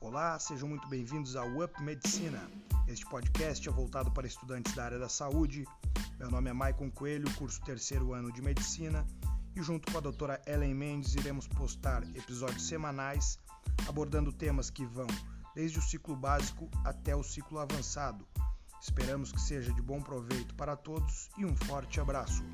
Olá, sejam muito bem-vindos ao Up Medicina. Este podcast é voltado para estudantes da área da saúde. Meu nome é Maicon Coelho, curso terceiro ano de Medicina, e junto com a doutora Ellen Mendes iremos postar episódios semanais abordando temas que vão desde o ciclo básico até o ciclo avançado. Esperamos que seja de bom proveito para todos e um forte abraço.